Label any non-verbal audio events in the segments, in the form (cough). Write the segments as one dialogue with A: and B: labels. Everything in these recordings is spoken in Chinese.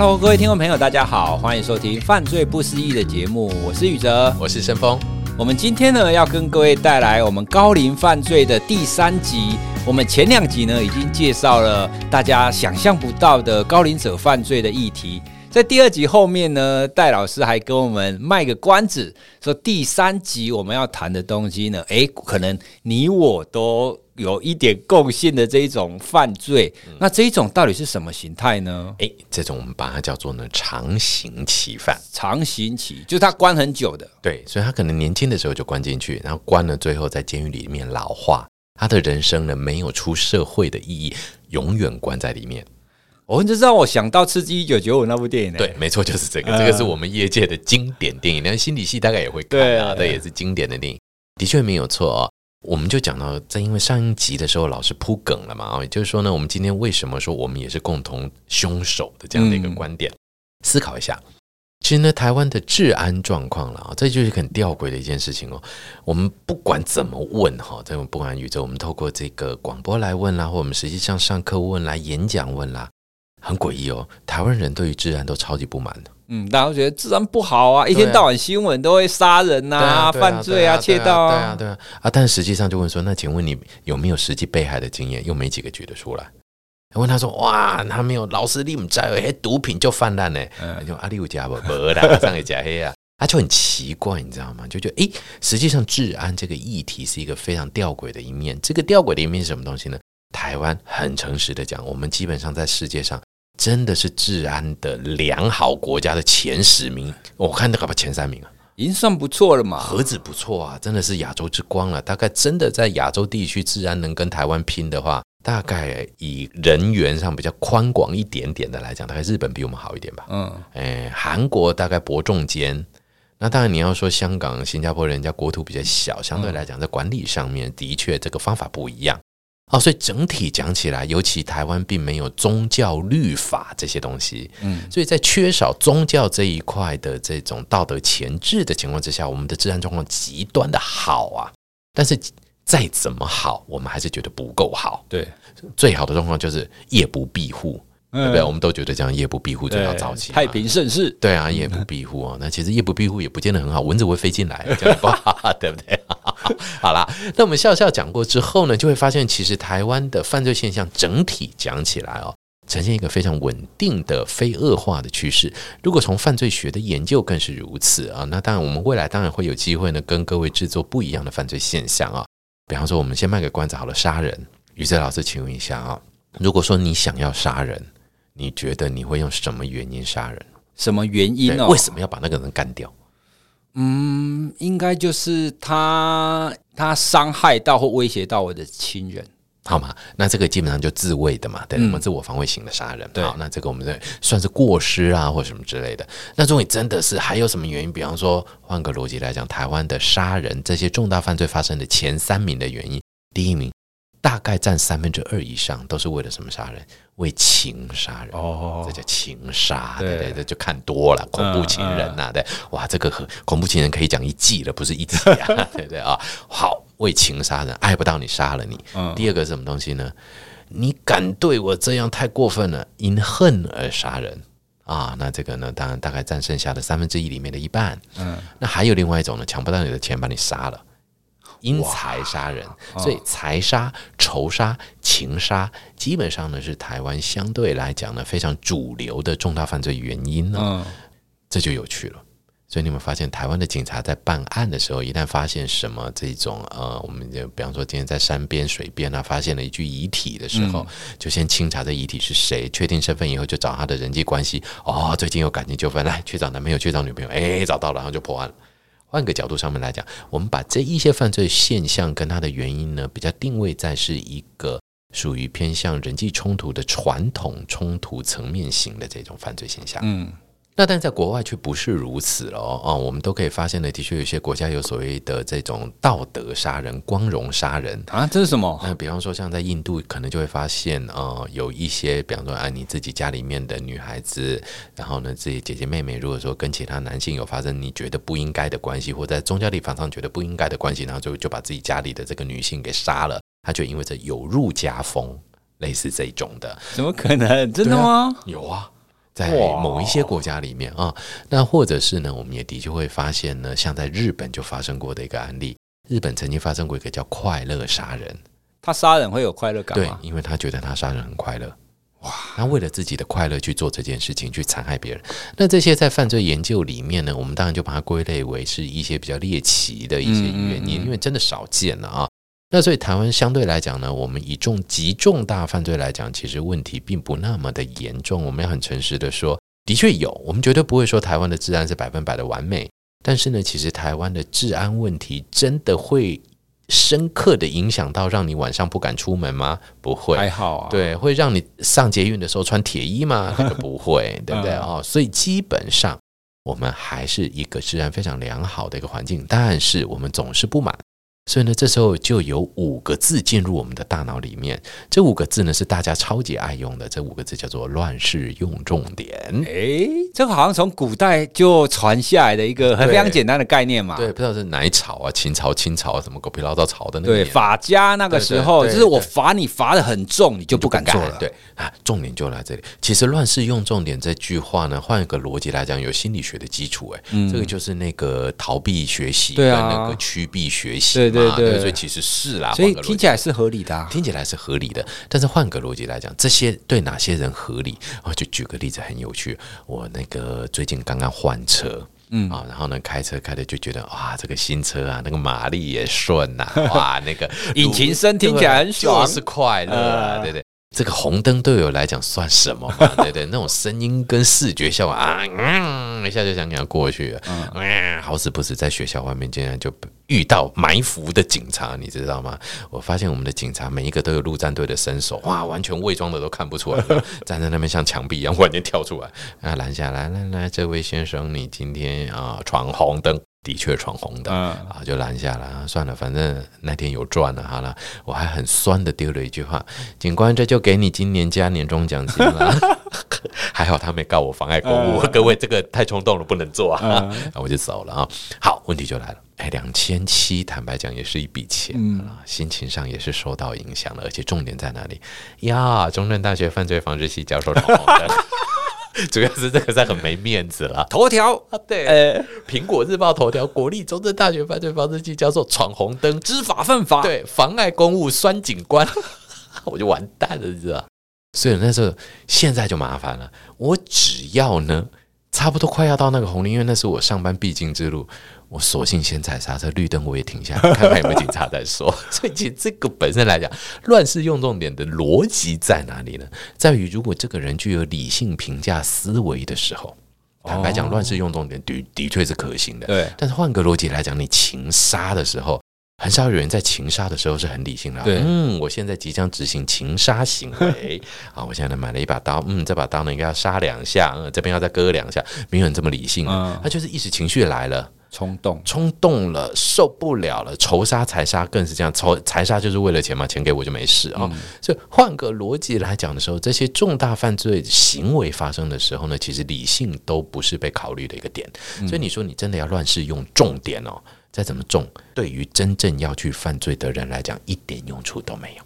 A: Hello，各位听众朋友，大家好，欢迎收听《犯罪不思议》的节目，我是宇哲，
B: 我是申峰。
A: 我们今天呢，要跟各位带来我们高龄犯罪的第三集。我们前两集呢，已经介绍了大家想象不到的高龄者犯罪的议题。在第二集后面呢，戴老师还跟我们卖个关子，说第三集我们要谈的东西呢，诶，可能你我都有一点共性的这一种犯罪。嗯、那这一种到底是什么形态呢？
B: 诶，这种我们把它叫做呢长刑期犯。
A: 长刑期就是他关很久的，
B: 对，所以他可能年轻的时候就关进去，然后关了，最后在监狱里面老化，他的人生呢没有出社会的意义，永远关在里面。
A: 我就让我想到《刺激一九九五》那部电影。
B: 对，没错，就是这个。这个是我们业界的经典电影，连心理系大概也会看啊。对，也是经典的电影，的确没有错哦。我们就讲到，在因为上一集的时候老是铺梗了嘛，也就是说呢，我们今天为什么说我们也是共同凶手的这样的一个观点？思考一下，其实呢，台湾的治安状况了啊，这就是很吊诡的一件事情哦。我们不管怎么问哈，这种不管宇宙，我们透过这个广播来问啦，或我们实际上上课问啦，演讲问啦。很诡异哦，台湾人对于治安都超级不满的。
A: 嗯，大家都觉得治安不好啊，一天到晚新闻都会杀人呐、犯罪啊、窃盗啊，
B: 对啊，对啊啊！但是实际上就问说，那请问你有没有实际被害的经验？又没几个举得出来。问他说，哇，他没有，老师你们在哎，毒品就泛滥呢？嗯，就阿里有加不不啦，上一加黑啊，他 (laughs) 就很奇怪，你知道吗？就觉得哎，实际上治安这个议题是一个非常吊诡的一面。这个吊诡的一面是什么东西呢？台湾很诚实的讲，我们基本上在世界上。真的是治安的良好国家的前十名，我看那个吧前三名啊，
A: 已经算不错了嘛。
B: 何止不错啊，真的是亚洲之光了。大概真的在亚洲地区治安能跟台湾拼的话，大概以人员上比较宽广一点点的来讲，大概日本比我们好一点吧。嗯，哎，韩国大概伯仲间。那当然你要说香港、新加坡，人家国土比较小，相对来讲在管理上面的确这个方法不一样。哦，所以整体讲起来，尤其台湾并没有宗教律法这些东西，嗯，所以在缺少宗教这一块的这种道德前置的情况之下，我们的治安状况极端的好啊。但是再怎么好，我们还是觉得不够好。
A: 对，
B: 最好的状况就是夜不闭户。对不对？我们都觉得这样夜不闭户就要早起，
A: 太平盛世。
B: 对啊，夜不闭户啊，那其实夜不闭户也不见得很好，蚊子会飞进来，这样不好，(laughs) 对不对？(laughs) 好啦，那我们笑笑讲过之后呢，就会发现其实台湾的犯罪现象整体讲起来哦，呈现一个非常稳定的非恶化的趋势。如果从犯罪学的研究更是如此啊，那当然我们未来当然会有机会呢，跟各位制作不一样的犯罪现象啊。比方说，我们先卖个关子好了，杀人。于哲老师，请问一下啊，如果说你想要杀人，你觉得你会用什么原因杀人？
A: 什么原因呢？
B: 为什么要把那个人干掉？
A: 嗯，应该就是他他伤害到或威胁到我的亲人，
B: 好吗？那这个基本上就自卫的嘛，对，我们、嗯、自我防卫型的杀人。对，好，那这个我们这算是过失啊，或什么之类的。那如果你真的是还有什么原因？比方说，换个逻辑来讲，台湾的杀人这些重大犯罪发生的前三名的原因，第一名。大概占三分之二以上，都是为了什么杀人？为情杀人哦，这叫情杀，对对对，就看多了，恐怖情人呐，对，哇，这个和恐怖情人可以讲一季了，不是一集啊，(laughs) 对对啊，好，为情杀人，爱不到你杀了你。第二个是什么东西呢？你敢对我这样太过分了，因恨而杀人啊，那这个呢，当然大概占剩下的三分之一里面的一半。嗯，那还有另外一种呢，抢不到你的钱，把你杀了。因财杀人，所以财杀、仇杀、情杀，基本上呢是台湾相对来讲呢非常主流的重大犯罪原因呢。嗯，这就有趣了。所以你们发现，台湾的警察在办案的时候，一旦发现什么这种呃，我们就比方说今天在山边、水边啊，发现了一具遗体的时候，就先清查这遗体是谁，确定身份以后，就找他的人际关系。哦，最近有感情纠纷，来去找男朋友，去找女朋友，哎，找到了，然后就破案了。换个角度上面来讲，我们把这一些犯罪现象跟它的原因呢，比较定位在是一个属于偏向人际冲突的传统冲突层面型的这种犯罪现象。嗯。那但在国外却不是如此了哦，我们都可以发现呢，的确有些国家有所谓的这种道德杀人、光荣杀人
A: 啊，这是什么？
B: 那比方说像在印度，可能就会发现呃，有一些比方说啊，你自己家里面的女孩子，然后呢自己姐姐妹妹，如果说跟其他男性有发生你觉得不应该的关系，或在宗教立法上觉得不应该的关系，然后就就把自己家里的这个女性给杀了，他就因为这有辱家风，类似这种的，
A: 怎么可能？真的吗？
B: 有啊。在某一些国家里面啊，那或者是呢，我们也的确会发现呢，像在日本就发生过的一个案例，日本曾经发生过一个叫快乐杀人，
A: 他杀人会有快乐感吗？
B: 对，因为他觉得他杀人很快乐。哇！他为了自己的快乐去做这件事情，去残害别人。那这些在犯罪研究里面呢，我们当然就把它归类为是一些比较猎奇的一些原因，因为真的少见了啊。那所以台湾相对来讲呢，我们以重极重大犯罪来讲，其实问题并不那么的严重。我们要很诚实的说，的确有，我们绝对不会说台湾的治安是百分百的完美。但是呢，其实台湾的治安问题真的会。深刻的影响到让你晚上不敢出门吗？不会，(laughs)
A: 还好啊。
B: 对，会让你上捷运的时候穿铁衣吗？那个不会，对不对？哦，所以基本上我们还是一个治安非常良好的一个环境，但是我们总是不满。所以呢，这时候就有五个字进入我们的大脑里面。这五个字呢，是大家超级爱用的。这五个字叫做“乱世用重点”。
A: 哎，这个好像从古代就传下来的一个很非常简单的概念嘛。
B: 对，不知道是哪一朝啊？秦朝、清朝什么狗屁倒灶朝的那
A: 个？对，法家那个时候，就是我罚你罚的很重，你就不敢做了。
B: 对啊，重点就来这里。其实“乱世用重点”这句话呢，换一个逻辑来讲，有心理学的基础。哎，这个就是那个逃避学习跟那个趋避学习。对。对对，所以其实是啦，
A: 所以听起来是合理的，啊，
B: 听起来是合理的。但是换个逻辑来讲，这些对哪些人合理？我就举个例子，很有趣。我那个最近刚刚换车，嗯啊，然后呢，开车开的就觉得哇，这个新车啊，那个马力也顺呐，啊，(laughs) 哇，那个
A: 引擎声听起来很爽，
B: 就是快乐啊，对对。这个红灯对我来讲算什么嘛？(laughs) 对对，那种声音跟视觉效果啊，嗯，一下就想给他过去了。嗯，好死不死，在学校外面竟然就遇到埋伏的警察，你知道吗？我发现我们的警察每一个都有陆战队的身手，哇，完全伪装的都看不出来，(laughs) 站在那边像墙壁一样，忽然间跳出来，啊，拦下来，来来，这位先生，你今天啊闯红灯。的确闯红灯啊，就拦下了。算了，反正那天有赚了。好了，我还很酸的丢了一句话：“警官，这就给你今年加年终奖金了。(laughs) ”还好他没告我妨碍公务。(laughs) 各位，这个太冲动了，不能做啊！我就走了啊。好，问题就来了。哎，两千七，坦白讲也是一笔钱啊，心情上也是受到影响了。而且重点在哪里呀？中正大学犯罪防治系教授闯红灯。(laughs) 主要是这个在很没面子了。头条啊，对，呃，苹果日报头条，国立中正大学犯罪防治系教授闯红灯，知法犯法，对，妨碍公务，酸警官，(laughs) 我就完蛋了，你知道？所以那时候现在就麻烦了，我只要呢。差不多快要到那个红灯，因为那是我上班必经之路，我索性先踩刹车，绿灯我也停下来，(laughs) 看看有没有警察再说。(laughs) 所以其实这个本身来讲，乱世用重点的逻辑在哪里呢？在于如果这个人具有理性评价思维的时候，坦白讲，乱世用重点的的确是可行的。对，但是换个逻辑来讲，你情杀的时候。很少有人在情杀的时候是很理性的。对，嗯，我现在即将执行情杀行为 (laughs) 啊！我现在买了一把刀，嗯，这把刀呢应该要杀两下，嗯，这边要再割两下，没有人这么理性啊。他就是一时情绪来了，冲动，冲动了，受不了了，仇杀财杀更是这样，仇财杀就是为了钱嘛，钱给我就没事啊。所以换个逻辑来讲的时候，这些重大犯罪行为发生的时候呢，其实理性都不是被考虑的一个点。所以你说你真的要乱世用重点哦。再怎么重，对于真正要去犯罪的人来讲，一点用处都没有。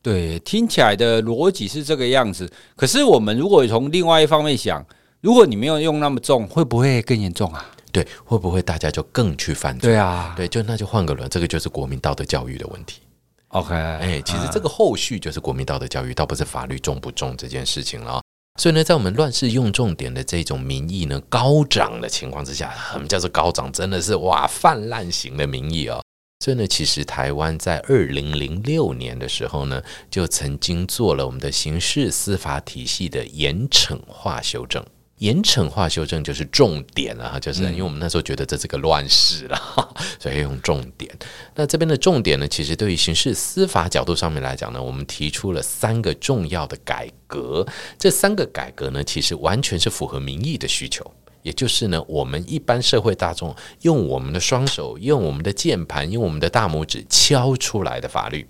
A: 对，听起来的逻辑是这个样子。可是我们如果从另外一方面想，如果你没有用那么重，会不会更严重啊？
B: 对，会不会大家就更去犯罪？
A: 对啊，
B: 对，就那就换个人，这个就是国民道德教育的问题。
A: OK，
B: 哎，其实这个后续就是国民道德教育，倒不是法律重不重这件事情了。所以呢，在我们乱世用重点的这种民意呢高涨的情况之下，什么叫做高涨？真的是哇泛滥型的民意哦。所以呢，其实台湾在二零零六年的时候呢，就曾经做了我们的刑事司法体系的严惩化修正。严惩化修正就是重点了，就是因为我们那时候觉得这是个乱世了，(laughs) 所以用重点。那这边的重点呢，其实对于刑事司法角度上面来讲呢，我们提出了三个重要的改革。这三个改革呢，其实完全是符合民意的需求。也就是呢，我们一般社会大众用我们的双手、用我们的键盘、用我们的大拇指敲出来的法律，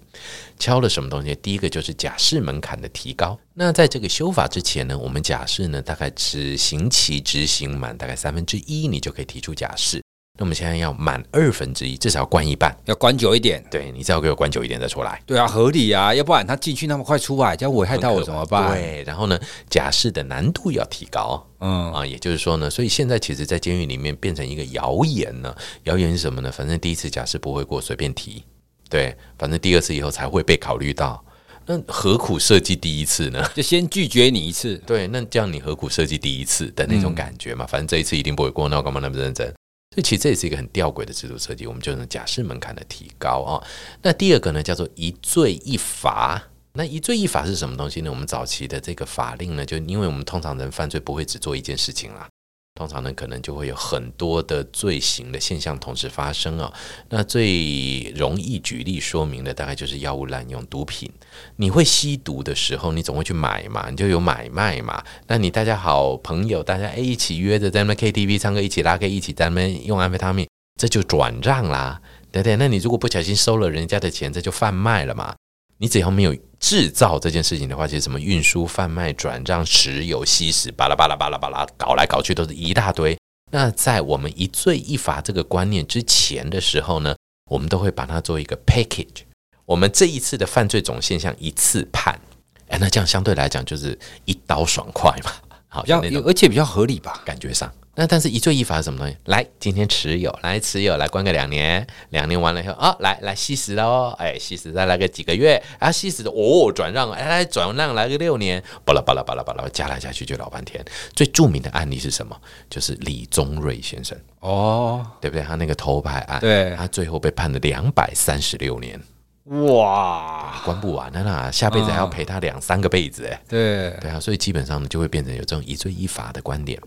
B: 敲了什么东西？第一个就是假释门槛的提高。那在这个修法之前呢，我们假释呢，大概执行期执行满大概三分之一，你就可以提出假释。那我们现在要满二分之一，至少要关一半，
A: 要关久一点。
B: 对，你只要给我关久一点再出来。
A: 对啊，合理啊，要不然他进去那么快出来，这样危害到我怎么办？
B: 对，然后呢，假释的难度要提高。嗯啊，也就是说呢，所以现在其实，在监狱里面变成一个谣言呢。谣言是什么呢？反正第一次假释不会过，随便提。对，反正第二次以后才会被考虑到。那何苦设计第一次呢？
A: 就先拒绝你一次。
B: 对，那这样你何苦设计第一次的那种感觉嘛？嗯、反正这一次一定不会过，那我干嘛那么认真？所以其实这也是一个很吊诡的制度设计，我们就能假释门槛的提高啊、那第二个呢，叫做一罪一罚。那一罪一罚是什么东西呢？我们早期的这个法令呢，就因为我们通常人犯罪不会只做一件事情啦。通常呢，可能就会有很多的罪行的现象同时发生啊、哦。那最容易举例说明的，大概就是药物滥用、毒品。你会吸毒的时候，你总会去买嘛，你就有买卖嘛。那你大家好朋友，大家诶一起约着在那 KTV 唱歌，一起拉 K，一起在那用安非他命，这就转让啦，对不对？那你如果不小心收了人家的钱，这就贩卖了嘛。你只要没有制造这件事情的话，其实什么运输、贩卖、转账、持有、吸食，巴拉巴拉巴拉巴拉，搞来搞去都是一大堆。那在我们一罪一罚这个观念之前的时候呢，我们都会把它做一个 package。我们这一次的犯罪总现象一次判，哎，那这样相对来讲就是一刀爽快嘛，好像
A: 而且比较合理吧，
B: 感觉上。那但是一罪一罚是什么东西？来，今天持有，来持有，来关个两年，两年完了以后啊，来来吸食了哦，哎，吸食再来个几个月，啊，吸食的哦，转让，哎，来转让来个六年，巴拉巴拉巴拉巴拉，加来加去就老半天。最著名的案例是什么？就是李宗瑞先生哦，对不对？他那个偷拍案，
A: 对，
B: 他最后被判了两百三十六年。
A: 哇，
B: 关不完的啦，下辈子还要陪他两三个辈子哎，
A: 对
B: 对啊，所以基本上呢，就会变成有这种一罪一罚的观点。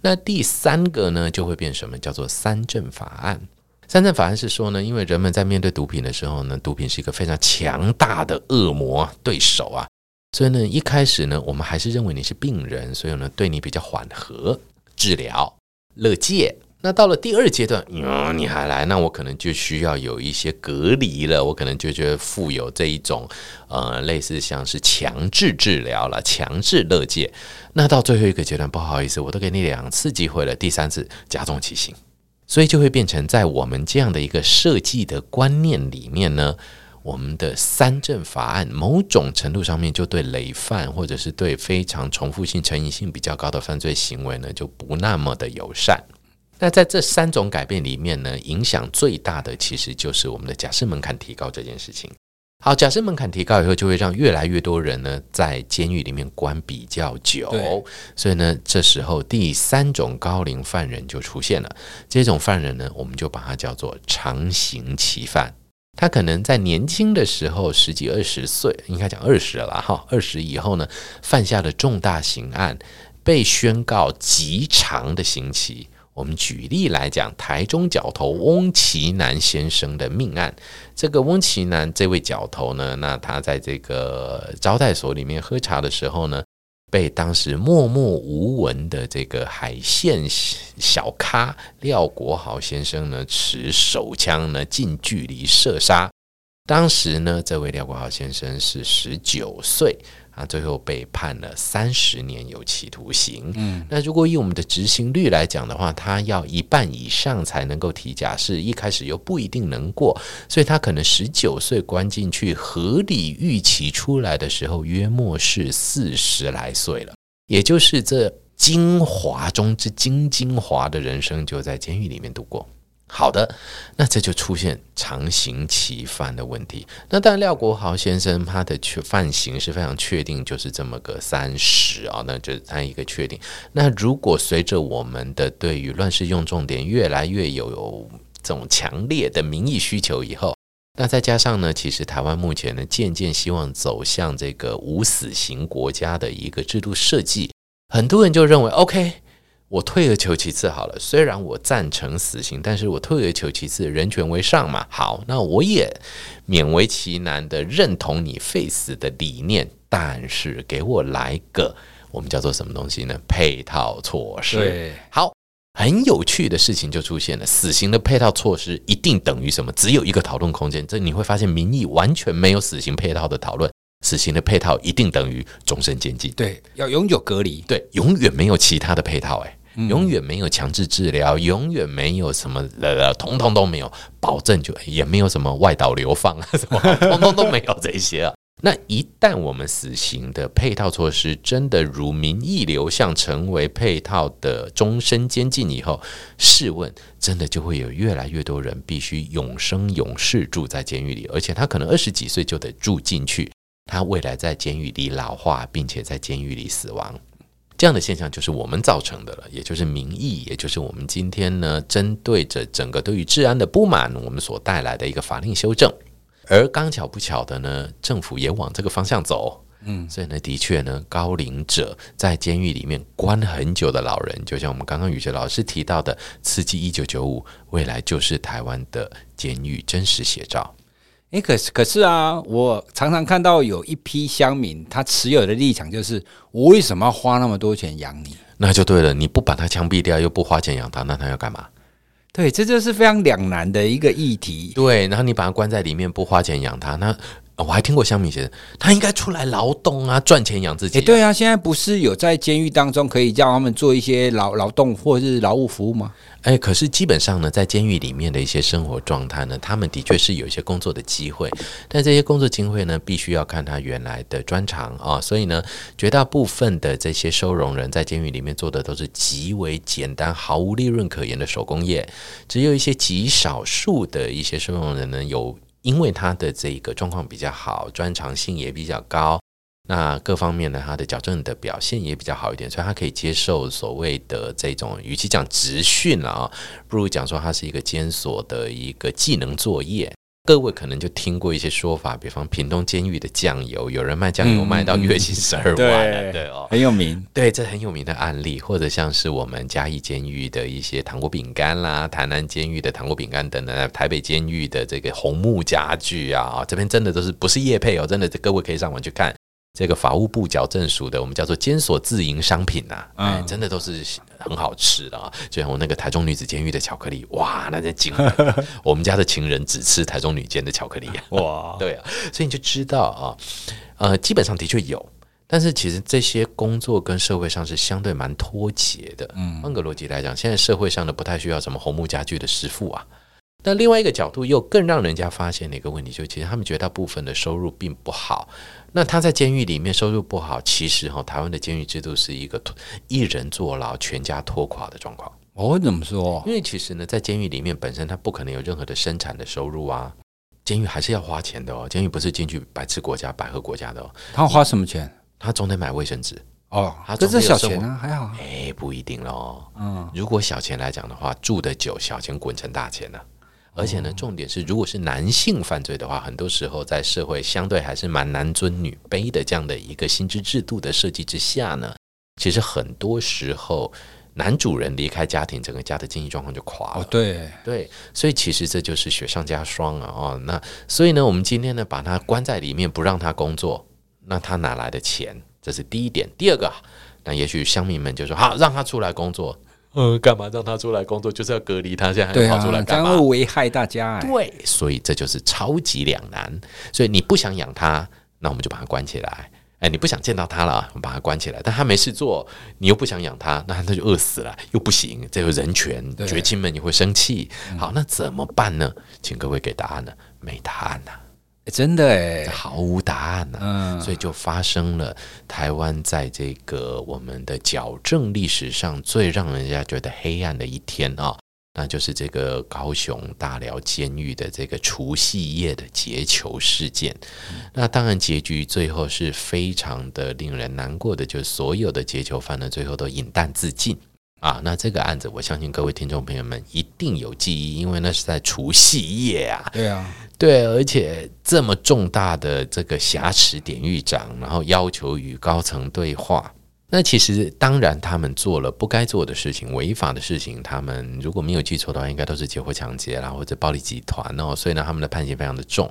B: 那第三个呢，就会变什么？叫做三证法案。三证法案是说呢，因为人们在面对毒品的时候呢，毒品是一个非常强大的恶魔对手啊，所以呢，一开始呢，我们还是认为你是病人，所以呢，对你比较缓和治疗、乐戒。那到了第二阶段，哟，你还来，那我可能就需要有一些隔离了，我可能就觉得富有这一种，呃，类似像是强制治疗了，强制勒戒。那到最后一个阶段，不好意思，我都给你两次机会了，第三次加重其刑，所以就会变成在我们这样的一个设计的观念里面呢，我们的三正法案某种程度上面就对累犯或者是对非常重复性、成瘾性比较高的犯罪行为呢，就不那么的友善。那在这三种改变里面呢，影响最大的其实就是我们的假设门槛提高这件事情。好，假设门槛提高以后，就会让越来越多人呢在监狱里面关比较久。所以呢，这时候第三种高龄犯人就出现了。这种犯人呢，我们就把它叫做长刑期犯。他可能在年轻的时候，十几二十岁，应该讲二十了哈，二十以后呢，犯下了重大刑案，被宣告极长的刑期。我们举例来讲，台中角头翁奇南先生的命案。这个翁奇南这位角头呢，那他在这个招待所里面喝茶的时候呢，被当时默默无闻的这个海线小咖廖国豪先生呢，持手枪呢近距离射杀。当时呢，这位廖国豪先生是十九岁。啊最后被判了三十年有期徒刑。嗯，那如果以我们的执行率来讲的话，他要一半以上才能够提假释，一开始又不一定能过，所以他可能十九岁关进去，合理预期出来的时候，约莫是四十来岁了，也就是这精华中之精精华的人生，就在监狱里面度过。好的，那这就出现常刑期犯的问题。那当然，廖国豪先生他的确犯刑是非常确定，就是这么个三十啊，那就是他一个确定。那如果随着我们的对于乱世用重典越来越，有这种强烈的民意需求以后，那再加上呢，其实台湾目前呢渐渐希望走向这个无死刑国家的一个制度设计，很多人就认为 OK。我退而求其次好了，虽然我赞成死刑，但是我退而求其次，人权为上嘛。好，那我也勉为其难的认同你废死的理念，但是给我来个我们叫做什么东西呢？配套措施。
A: 对，
B: 好，很有趣的事情就出现了，死刑的配套措施一定等于什么？只有一个讨论空间，这你会发现民意完全没有死刑配套的讨论。死刑的配套一定等于终身监禁，
A: 对，要永久隔离，
B: 对，永远没有其他的配套，哎。永远没有强制治疗，永远没有什么呃，通通都没有保证，就也没有什么外岛流放啊，(laughs) 什么通通都没有这些啊。(laughs) 那一旦我们死刑的配套措施真的如民意流向，成为配套的终身监禁以后，试问，真的就会有越来越多人必须永生永世住在监狱里，而且他可能二十几岁就得住进去，他未来在监狱里老化，并且在监狱里死亡，这样的现象就是我们造成的了，也就是民意，也就是我们今天呢，针对着整个对于治安的不满，我们所带来的一个法令修正。而刚巧不巧的呢，政府也往这个方向走，嗯，所以呢，的确呢，高龄者在监狱里面关很久的老人，就像我们刚刚宇哲老师提到的“刺激一九九五”，未来就是台湾的监狱真实写照。
A: 诶，可是可是啊，我常常看到有一批乡民，他持有的立场就是：我为什么要花那么多钱养你？
B: 那就对了，你不把他枪毙掉，又不花钱养他，那他要干嘛？
A: 对，这就是非常两难的一个议题。
B: 对，然后你把他关在里面，不花钱养他，那我还听过香米先生，他应该出来劳动啊，赚钱养自己啊。
A: 对啊，现在不是有在监狱当中可以叫他们做一些劳劳动或者是劳务服务吗？
B: 哎，可是基本上呢，在监狱里面的一些生活状态呢，他们的确是有一些工作的机会，但这些工作机会呢，必须要看他原来的专长啊、哦。所以呢，绝大部分的这些收容人在监狱里面做的都是极为简单、毫无利润可言的手工业，只有一些极少数的一些收容人呢，有因为他的这个状况比较好，专长性也比较高。那各方面呢，他的矫正的表现也比较好一点，所以他可以接受所谓的这种，与其讲职训了啊，不如讲说他是一个监所的一个技能作业。各位可能就听过一些说法，比方屏东监狱的酱油，有人卖酱油卖到月薪十二万，
A: 对，
B: 对哦，
A: 很有名，
B: 对，这很有名的案例，或者像是我们嘉义监狱的一些糖果饼干啦，台南监狱的糖果饼干等等，台北监狱的这个红木家具啊，这边真的都是不是叶配哦，真的，各位可以上网去看。这个法务部矫正署的，我们叫做监所自营商品呐、啊，哎、嗯，真的都是很好吃的啊！就像我那个台中女子监狱的巧克力，哇，那在惊人！(laughs) 我们家的情人只吃台中女监的巧克力，(laughs) 哇，对啊，所以你就知道啊，呃，基本上的确有，但是其实这些工作跟社会上是相对蛮脱节的。嗯，换个逻辑来讲，现在社会上的不太需要什么红木家具的师傅啊。但另外一个角度，又更让人家发现的一个问题，就是其实他们绝大部分的收入并不好。那他在监狱里面收入不好，其实哈，台湾的监狱制度是一个一人坐牢，全家拖垮的状况。
A: 哦，怎么说？
B: 因为其实呢，在监狱里面本身他不可能有任何的生产的收入啊，监狱还是要花钱的哦。监狱不是进去白吃国家、白喝国家的哦。
A: 他花什么钱？
B: 他总得买卫生纸
A: 哦。他这是小钱啊，还好。
B: 哎，不一定喽。嗯，如果小钱来讲的话，住得久，小钱滚成大钱呢、啊。而且呢，重点是，如果是男性犯罪的话，很多时候在社会相对还是蛮男尊女卑的这样的一个薪资制度的设计之下呢，其实很多时候男主人离开家庭，整个家的经济状况就垮了。哦，
A: 对
B: 对，所以其实这就是雪上加霜啊！哦，那所以呢，我们今天呢，把他关在里面，不让他工作，那他哪来的钱？这是第一点。第二个，那也许乡民们就说：好，让他出来工作。呃，干嘛让他出来工作？就是要隔离他，现在还要跑出来干嘛？这样会
A: 危害大家哎。
B: 对，所以这就是超级两难。所以你不想养他，那我们就把他关起来。哎，你不想见到他了，我们把他关起来。但他没事做，你又不想养他，那他就饿死了，又不行。这个人权，绝亲们你会生气。好，那怎么办呢？请各位给答案呢？没答案呐。
A: 真的哎，
B: 毫无答案呢、啊，嗯、所以就发生了台湾在这个我们的矫正历史上最让人家觉得黑暗的一天啊，那就是这个高雄大寮监狱的这个除夕夜的劫囚事件。嗯、那当然结局最后是非常的令人难过的，就是所有的劫囚犯呢，最后都饮弹自尽。啊，那这个案子，我相信各位听众朋友们一定有记忆，因为那是在除夕夜啊。
A: 对啊，
B: 对，而且这么重大的这个挟持典狱长，然后要求与高层对话。那其实当然他们做了不该做的事情，违法的事情。他们如果没有记错的话，应该都是劫货抢劫啦，或者暴力集团哦。所以呢，他们的判刑非常的重，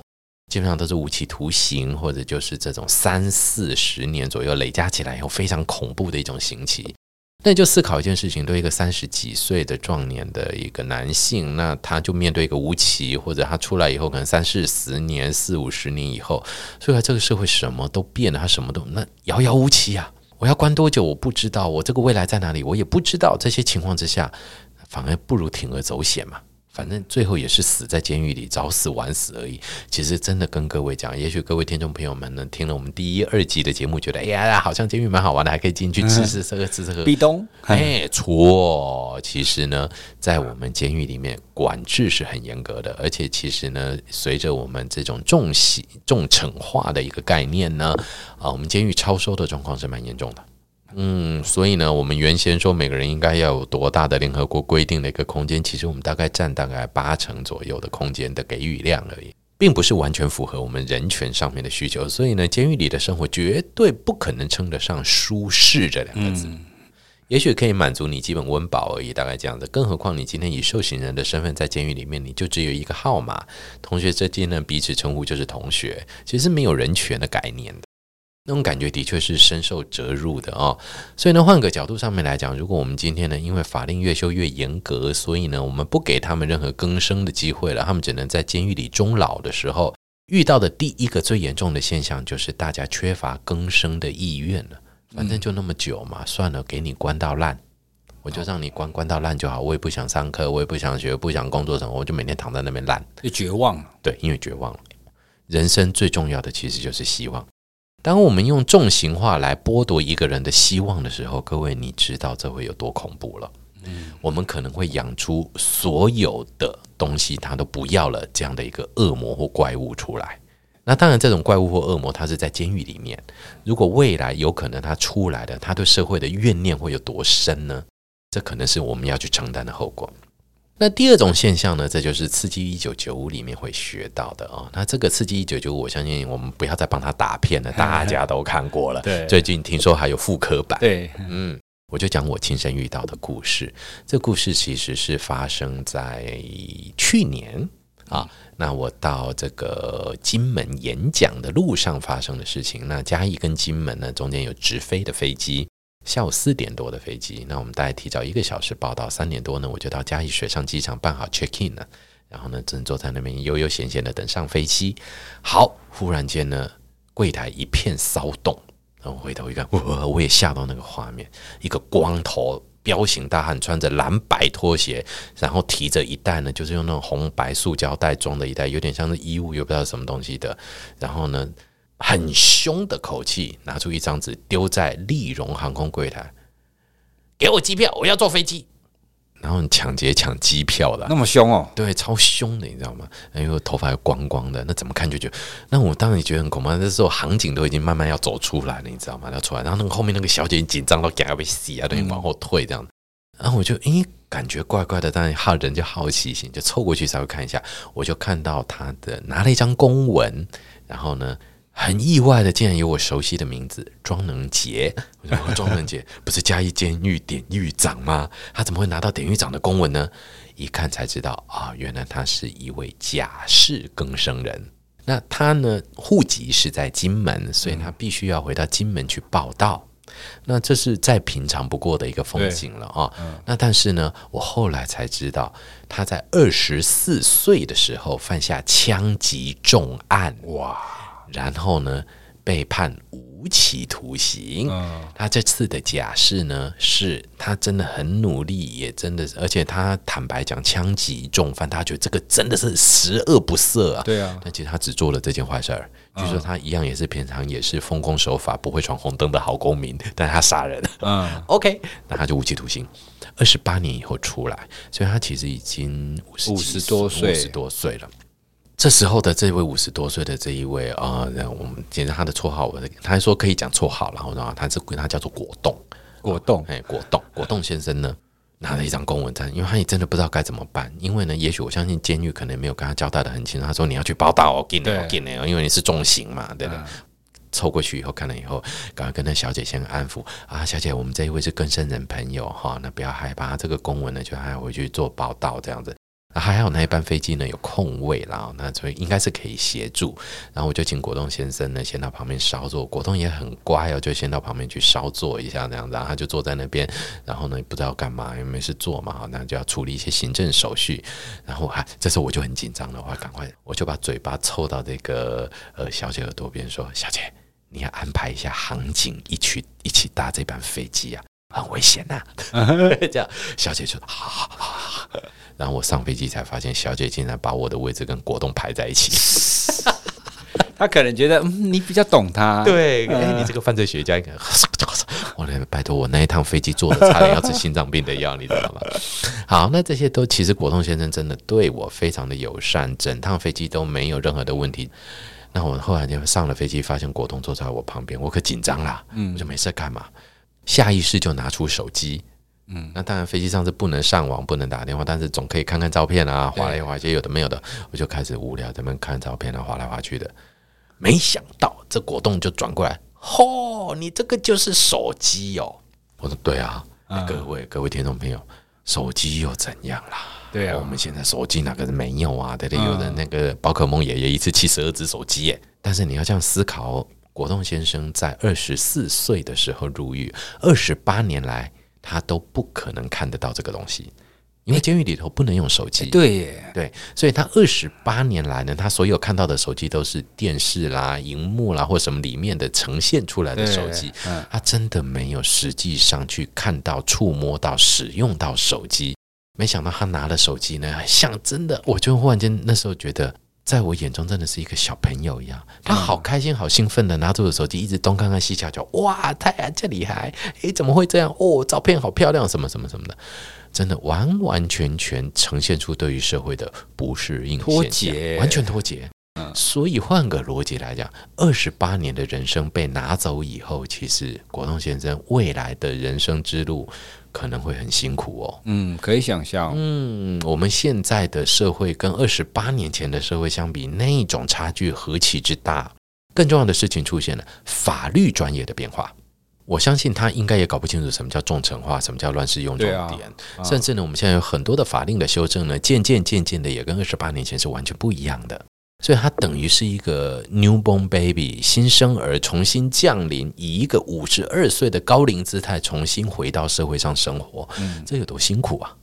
B: 基本上都是无期徒刑，或者就是这种三四十年左右累加起来以后非常恐怖的一种刑期。那就思考一件事情，对一个三十几岁的壮年的一个男性，那他就面对一个无期，或者他出来以后可能三四十年、四五十年以后，所以他这个社会什么都变了，他什么都那遥遥无期啊。我要关多久？我不知道，我这个未来在哪里？我也不知道。这些情况之下，反而不如铤而走险嘛。反正最后也是死在监狱里，早死晚死而已。其实真的跟各位讲，也许各位听众朋友们呢，听了我们第一、二集的节目，觉得哎呀，好像监狱蛮好玩的，还可以进去吃吃这个吃这个。
A: 壁咚，
B: 哎，错，其实呢，在我们监狱里面管制是很严格的，而且其实呢，随着我们这种重刑重惩化的一个概念呢，啊，我们监狱超收的状况是蛮严重的。嗯，所以呢，我们原先说每个人应该要有多大的联合国规定的一个空间，其实我们大概占大概八成左右的空间的给予量而已，并不是完全符合我们人权上面的需求。所以呢，监狱里的生活绝对不可能称得上舒适这两个字，也许可以满足你基本温饱而已，大概这样子。更何况你今天以受刑人的身份在监狱里面，你就只有一个号码，同学之间呢彼此称呼就是同学，其实没有人权的概念的。那种感觉的确是深受折入的哦，所以呢，换个角度上面来讲，如果我们今天呢，因为法令越修越严格，所以呢，我们不给他们任何更生的机会了，他们只能在监狱里终老的时候，遇到的第一个最严重的现象就是大家缺乏更生的意愿了。反正就那么久嘛，算了，给你关到烂，我就让你关关到烂就好。我也不想上课，我也不想学，不想工作什么，我就每天躺在那边烂，
A: 就绝望了。
B: 对，因为绝望了。人生最重要的其实就是希望。当我们用重型化来剥夺一个人的希望的时候，各位，你知道这会有多恐怖了？嗯，我们可能会养出所有的东西，他都不要了，这样的一个恶魔或怪物出来。那当然，这种怪物或恶魔，他是在监狱里面。如果未来有可能他出来的，他对社会的怨念会有多深呢？这可能是我们要去承担的后果。那第二种现象呢，这就是《刺激一九九五》里面会学到的哦。那这个《刺激一九九五》，我相信我们不要再帮他打片了，大家都看过了。对，最近听说还有复刻版。对，嗯，我就讲我亲身遇到的故事。这故事其实是发生在去年啊。那我到这个金门演讲的路上发生的事情。那嘉义跟金门呢，中间有直飞的飞机。下午四点多的飞机，那我们大概提早一个小时报到。三点多呢，我就到嘉义水上机场办好 check in 了。然后呢，正坐在那边悠悠闲闲的等上飞机。好，忽然间呢，柜台一片骚动。然后回头一看，我我也吓到那个画面，一个光头彪形大汉，穿着蓝白拖鞋，然后提着一袋呢，就是用那种红白塑胶袋装的一袋，有点像是衣物，又不知道什么东西的。然后呢，很凶的口气，拿出一张纸丢在立荣航空柜台，给我机票，我要坐飞机。然后你抢劫抢机票了，
A: 那么凶哦？
B: 对，超凶的，你知道吗？因为头发又光光的，那怎么看就觉得，那我当然也觉得很恐怖。那时候航警都已经慢慢要走出来了，你知道吗？要出来，然后那个后面那个小姐紧张到赶要被洗啊，等于往后退这样。然后我就咦，感觉怪怪的，但是好人就好奇心就凑过去稍微看一下，我就看到他的拿了一张公文，然后呢。很意外的，竟然有我熟悉的名字庄能杰。我 (laughs) 说庄能杰不是嘉义监狱典狱长吗？他怎么会拿到典狱长的公文呢？一看才知道啊，原来他是一位假释更生人。那他呢，户籍是在金门，所以他必须要回到金门去报到。那这是再平常不过的一个风景了啊。那但是呢，我后来才知道，他在二十四岁的时候犯下枪击重案。哇！然后呢，被判无期徒刑。他这次的假释呢，是他真的很努力，也真的，而且他坦白讲，枪击重犯，他觉得这个真的是十恶不赦啊。对啊，但其实他只做了这件坏事儿。据说他一样也是平常也是奉公守法、不会闯红灯的好公民，但是他杀人。嗯，(laughs) OK，那他就无期徒刑，二十八年以后出来，所以他其实已经五十
A: 多岁，
B: 五十多岁了。这时候的这位五十多岁的这一位啊，然、呃、我们简称他的绰号，我他还说可以讲绰号，然后呢，他是他叫做果冻，
A: 果冻，
B: 哎，果冻，果冻先生呢，拿了一张公文单，因为他也真的不知道该怎么办，因为呢，也许我相信监狱可能没有跟他交代的很清楚，他说你要去报到哦，给你哦，给你哦，因为你是重刑嘛，对不对？凑、嗯、过去以后看了以后，赶快跟那小姐先安抚啊，小姐，我们这一位是更生人朋友哈，那不要害怕，这个公文呢就还要回去做报道这样子。还好那一班飞机呢有空位啦，那所以应该是可以协助。然后我就请果冻先生呢先到旁边稍坐，果冻也很乖哦，就先到旁边去稍坐一下这样子，然后他就坐在那边，然后呢不知道干嘛，因为没事做嘛，那就要处理一些行政手续。然后还这时候我就很紧张的话赶快，我就把嘴巴凑到这个呃小姐耳朵边说：“小姐，你要安排一下航警一起一起搭这班飞机啊，很危险呐、啊。(laughs) 这样，小姐就说好好好好。然后我上飞机才发现，小姐竟然把我的位置跟果冻排在一起。(laughs)
A: 他可能觉得，嗯，你比较懂他。
B: 对，哎、欸，你这个犯罪学家应该，(laughs) 我来拜托我那一趟飞机坐的差点要吃心脏病的药，你知道吗？好，那这些都其实果冻先生真的对我非常的友善，整趟飞机都没有任何的问题。那我后来就上了飞机，发现果冻坐在我旁边，我可紧张啦，嗯，我就没事干嘛，下意识就拿出手机。嗯，那当然，飞机上是不能上网，不能打电话，但是总可以看看照片啊，划来划去，有的没有的，我就开始无聊，在那边看照片啊，划来划去的。没想到这果冻就转过来，嚯，你这个就是手机哦。我说对啊，嗯、各位各位听众朋友，手机又怎样啦？对啊，我们现在手机哪个是没有啊？对不对？有的那个宝可梦爷爷一次七十二只手机耶。但是你要这样思考，国栋先生在二十四岁的时候入狱，二十八年来。他都不可能看得到这个东西，因为监狱里头不能用手机。
A: 对耶，
B: 对，所以他二十八年来呢，他所有看到的手机都是电视啦、荧幕啦或什么里面的呈现出来的手机。他真的没有实际上去看到、触摸到、使用到手机。没想到他拿了手机呢，像真的，我就忽然间那时候觉得。在我眼中，真的是一个小朋友一样，他好开心、好兴奋的拿着我的手机，一直东看看西瞧瞧。哇，太阳这厉害！诶，怎么会这样？哦，照片好漂亮，什么什么什么的，真的完完全全呈现出对于社会的不适应、脱节，完全脱节。嗯，所以换个逻辑来讲，二十八年的人生被拿走以后，其实国栋先生未来的人生之路。可能会很辛苦哦。
A: 嗯，可以想象。
B: 嗯，我们现在的社会跟二十八年前的社会相比，那种差距何其之大！更重要的事情出现了，法律专业的变化。我相信他应该也搞不清楚什么叫重惩化，什么叫乱世用重典。啊、甚至呢，我们现在有很多的法令的修正呢，渐渐渐渐的也跟二十八年前是完全不一样的。所以，他等于是一个 newborn baby 新生儿重新降临，以一个五十二岁的高龄姿态重新回到社会上生活，嗯，这有多辛苦啊！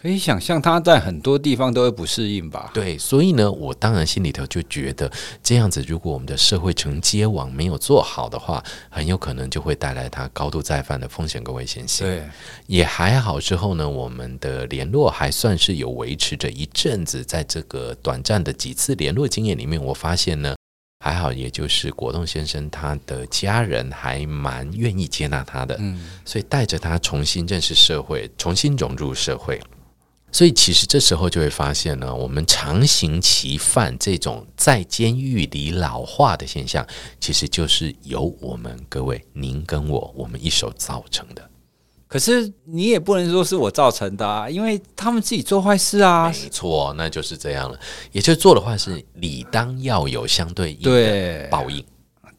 A: 可以想象他在很多地方都会不适应吧？
B: 对，所以呢，我当然心里头就觉得这样子，如果我们的社会承接网没有做好的话，很有可能就会带来他高度再犯的风险跟危险性。对，也还好，之后呢，我们的联络还算是有维持着一阵子，在这个短暂的几次联络经验里面，我发现呢，还好，也就是果冻先生他的家人还蛮愿意接纳他的，嗯，所以带着他重新认识社会，重新融入社会。所以，其实这时候就会发现呢，我们常刑其犯这种在监狱里老化的现象，其实就是由我们各位您跟我我们一手造成的。
A: 可是你也不能说是我造成的啊，因为他们自己做坏事啊。
B: 没错，那就是这样了。也就是做的坏事，理当要有相对应的报应。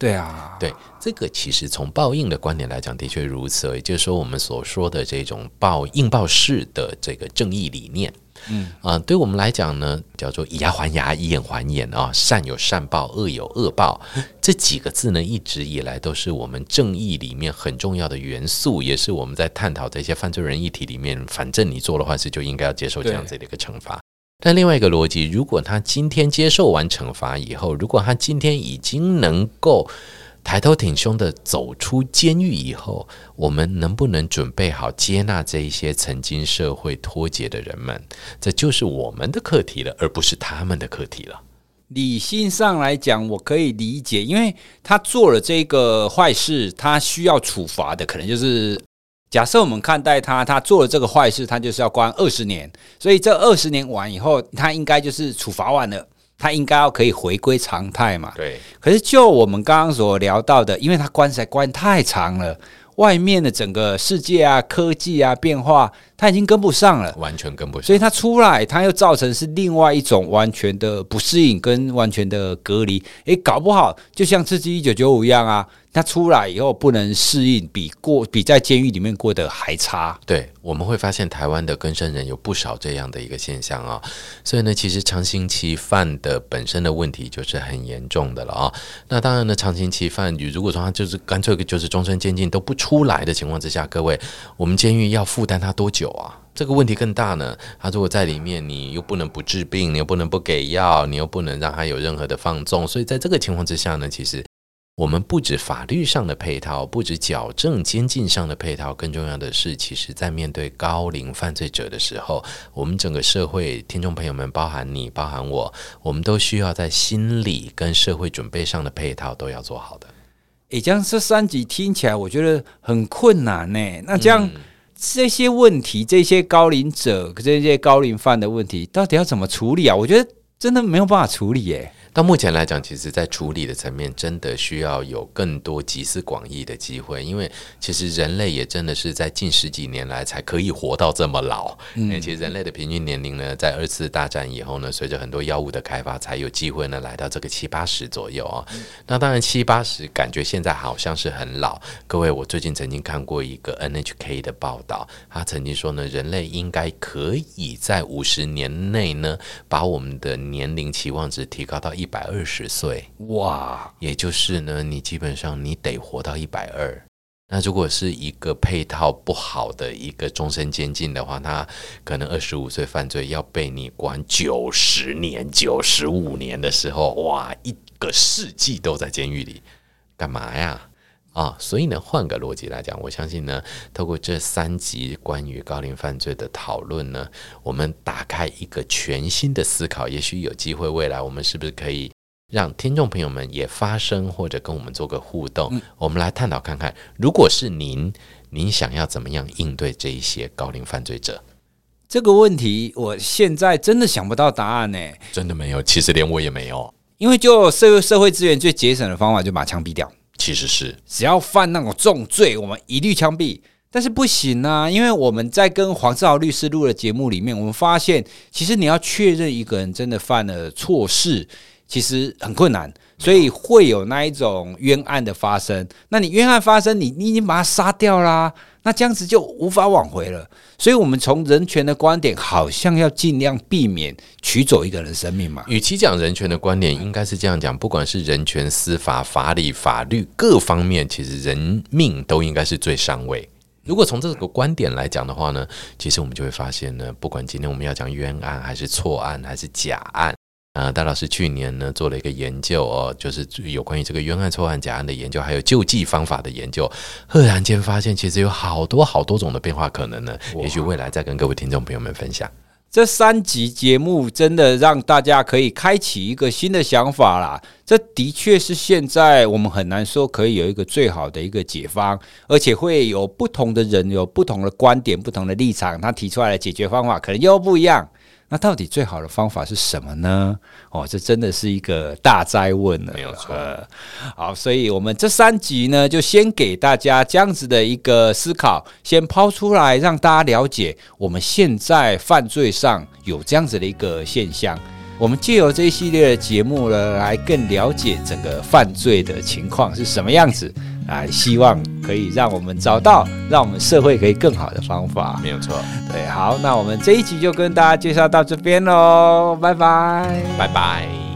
A: 对啊，
B: 对，这个其实从报应的观点来讲，的确如此。也就是说，我们所说的这种报应报式的这个正义理念，嗯啊、呃，对我们来讲呢，叫做以牙还牙，以眼还眼啊，善有善报，恶有恶报。这几个字呢，一直以来都是我们正义里面很重要的元素，也是我们在探讨这些犯罪人议题里面，反正你做了坏事，就应该要接受这样子的一个惩罚。但另外一个逻辑，如果他今天接受完惩罚以后，如果他今天已经能够抬头挺胸的走出监狱以后，我们能不能准备好接纳这一些曾经社会脱节的人们？这就是我们的课题了，而不是他们的课题了。
A: 理性上来讲，我可以理解，因为他做了这个坏事，他需要处罚的，可能就是。假设我们看待他，他做了这个坏事，他就是要关二十年，所以这二十年完以后，他应该就是处罚完了，他应该要可以回归常态嘛？
B: 对。
A: 可是就我们刚刚所聊到的，因为他关起来关太长了，外面的整个世界啊、科技啊变化，他已经跟不上了，
B: 完全跟不上。
A: 所以他出来，他又造成是另外一种完全的不适应跟完全的隔离。诶，搞不好就像刺激一九九五一样啊。他出来以后不能适应，比过比在监狱里面过得还差。
B: 对，我们会发现台湾的更生人有不少这样的一个现象啊、哦。所以呢，其实长刑期犯的本身的问题就是很严重的了啊、哦。那当然呢，长刑期犯，你如果说他就是干脆就是终身监禁都不出来的情况之下，各位，我们监狱要负担他多久啊？这个问题更大呢。他如果在里面，你又不能不治病，你又不能不给药，你又不能让他有任何的放纵，所以在这个情况之下呢，其实。我们不止法律上的配套，不止矫正监禁上的配套，更重要的是，其实在面对高龄犯罪者的时候，我们整个社会听众朋友们，包含你，包含我，我们都需要在心理跟社会准备上的配套都要做好的。
A: 诶，这样这三集听起来我觉得很困难呢。那这样、嗯、这些问题，这些高龄者、这些高龄犯的问题，到底要怎么处理啊？我觉得真的没有办法处理耶。
B: 到目前来讲，其实，在处理的层面，真的需要有更多集思广益的机会。因为其实人类也真的是在近十几年来才可以活到这么老。嗯，其实人类的平均年龄呢，在二次大战以后呢，随着很多药物的开发，才有机会呢来到这个七八十左右啊。嗯，那当然，七八十感觉现在好像是很老。各位，我最近曾经看过一个 NHK 的报道，他曾经说呢，人类应该可以在五十年内呢，把我们的年龄期望值提高到一百二十岁，哇！也就是呢，你基本上你得活到一百二。那如果是一个配套不好的一个终身监禁的话，他可能二十五岁犯罪要被你关九十年、九十五年的时候，哇，一个世纪都在监狱里，干嘛呀？啊、哦，所以呢，换个逻辑来讲，我相信呢，透过这三集关于高龄犯罪的讨论呢，我们打开一个全新的思考，也许有机会未来我们是不是可以让听众朋友们也发声，或者跟我们做个互动，嗯、我们来探讨看看，如果是您，您想要怎么样应对这一些高龄犯罪者？
A: 这个问题，我现在真的想不到答案呢，
B: 真的没有，其实连我也没有，
A: 因为就社会社会资源最节省的方法，就把枪毙掉。
B: 其实是
A: 只要犯那种重罪，我们一律枪毙。但是不行啊，因为我们在跟黄志豪律师录的节目里面，我们发现，其实你要确认一个人真的犯了错事，其实很困难，所以会有那一种冤案的发生。那你冤案发生，你你已经把他杀掉啦。那这样子就无法挽回了，所以，我们从人权的观点，好像要尽量避免取走一个人生命嘛。
B: 与其讲人权的观点，应该是这样讲：不管是人权、司法、法理、法律各方面，其实人命都应该是最上位。如果从这个观点来讲的话呢，其实我们就会发现呢，不管今天我们要讲冤案，还是错案，还是假案。啊，戴老师去年呢做了一个研究哦，就是有关于这个冤案、错案、假案的研究，还有救济方法的研究。赫然间发现，其实有好多好多种的变化可能呢。也许未来再跟各位听众朋友们分享。
A: 这三集节目真的让大家可以开启一个新的想法啦。这的确是现在我们很难说可以有一个最好的一个解方，而且会有不同的人有不同的观点、不同的立场，他提出来的解决方法可能又不一样。那到底最好的方法是什么呢？哦，这真的是一个大灾问了。
B: 没有错。
A: 好，所以我们这三集呢，就先给大家这样子的一个思考，先抛出来，让大家了解我们现在犯罪上有这样子的一个现象。我们借由这一系列的节目呢，来更了解整个犯罪的情况是什么样子。啊，希望可以让我们找到让我们社会可以更好的方法。
B: 没有错，
A: 对，好，那我们这一集就跟大家介绍到这边喽，拜拜，
B: 拜拜。